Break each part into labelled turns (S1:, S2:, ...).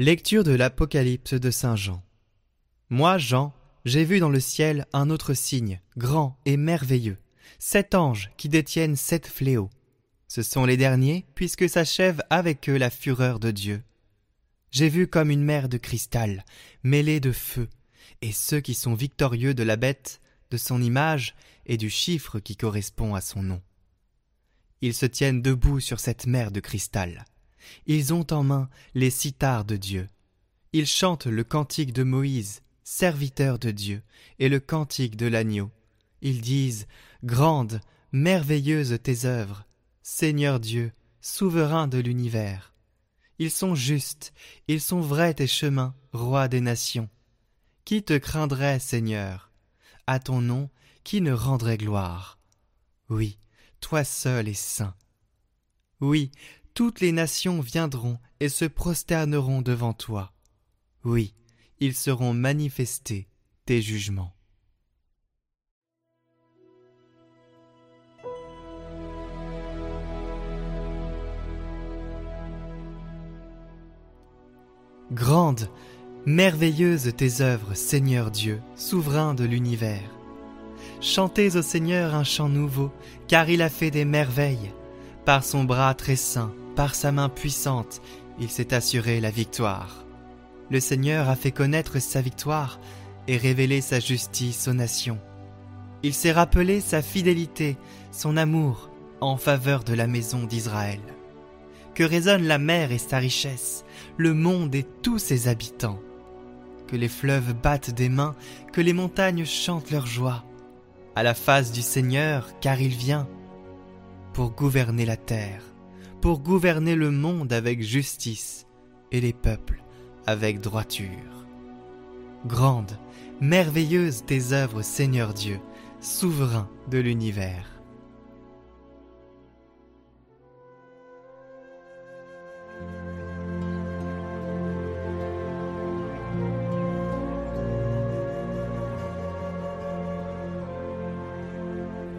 S1: Lecture de l'Apocalypse de Saint Jean. Moi, Jean, j'ai vu dans le ciel un autre signe, grand et merveilleux, sept anges qui détiennent sept fléaux. Ce sont les derniers, puisque s'achève avec eux la fureur de Dieu. J'ai vu comme une mer de cristal, mêlée de feu, et ceux qui sont victorieux de la bête, de son image et du chiffre qui correspond à son nom. Ils se tiennent debout sur cette mer de cristal. Ils ont en main les cithars de Dieu. Ils chantent le cantique de Moïse, serviteur de Dieu, et le cantique de l'agneau. Ils disent Grande, merveilleuse tes œuvres, Seigneur Dieu, souverain de l'univers. Ils sont justes, ils sont vrais tes chemins, roi des nations. Qui te craindrait, Seigneur? À ton nom, qui ne rendrait gloire? Oui, toi seul es saint. Oui, toutes les nations viendront et se prosterneront devant toi. Oui, ils seront manifestés tes jugements. Grande, merveilleuse tes œuvres, Seigneur Dieu, souverain de l'univers. Chantez au Seigneur un chant nouveau, car il a fait des merveilles. Par son bras très saint, par sa main puissante, il s'est assuré la victoire. Le Seigneur a fait connaître sa victoire et révélé sa justice aux nations. Il s'est rappelé sa fidélité, son amour en faveur de la maison d'Israël. Que résonne la mer et sa richesse, le monde et tous ses habitants. Que les fleuves battent des mains, que les montagnes chantent leur joie. À la face du Seigneur, car il vient pour gouverner la terre pour gouverner le monde avec justice et les peuples avec droiture. Grande, merveilleuse tes œuvres, Seigneur Dieu, souverain de l'univers.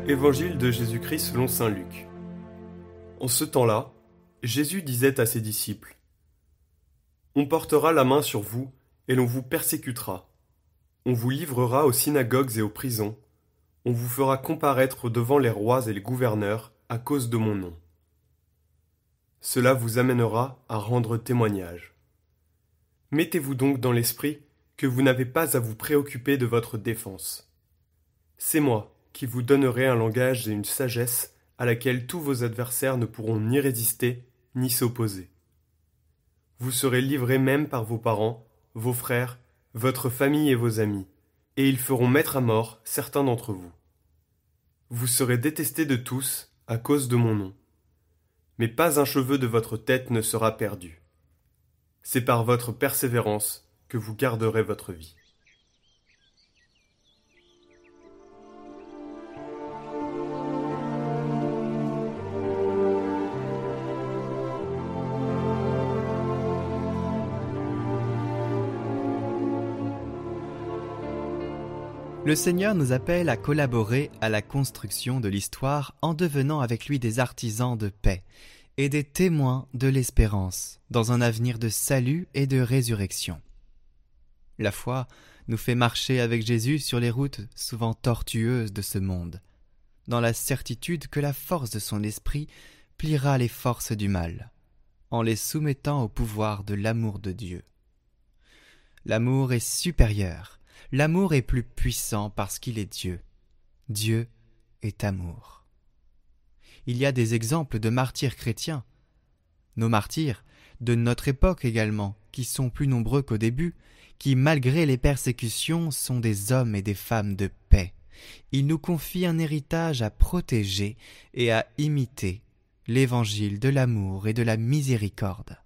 S2: Évangile de Jésus-Christ selon Saint Luc. En ce temps-là, Jésus disait à ses disciples On portera la main sur vous, et l'on vous persécutera. On vous livrera aux synagogues et aux prisons. On vous fera comparaître devant les rois et les gouverneurs à cause de mon nom. Cela vous amènera à rendre témoignage. Mettez-vous donc dans l'esprit que vous n'avez pas à vous préoccuper de votre défense. C'est moi qui vous donnerai un langage et une sagesse à laquelle tous vos adversaires ne pourront ni résister ni s'opposer. Vous serez livrés même par vos parents, vos frères, votre famille et vos amis, et ils feront mettre à mort certains d'entre vous. Vous serez détestés de tous à cause de mon nom. Mais pas un cheveu de votre tête ne sera perdu. C'est par votre persévérance que vous garderez votre vie.
S1: Le Seigneur nous appelle à collaborer à la construction de l'histoire en devenant avec lui des artisans de paix et des témoins de l'espérance dans un avenir de salut et de résurrection. La foi nous fait marcher avec Jésus sur les routes souvent tortueuses de ce monde, dans la certitude que la force de son esprit pliera les forces du mal, en les soumettant au pouvoir de l'amour de Dieu. L'amour est supérieur, L'amour est plus puissant parce qu'il est Dieu. Dieu est amour. Il y a des exemples de martyrs chrétiens. Nos martyrs, de notre époque également, qui sont plus nombreux qu'au début, qui, malgré les persécutions, sont des hommes et des femmes de paix. Ils nous confient un héritage à protéger et à imiter, l'évangile de l'amour et de la miséricorde.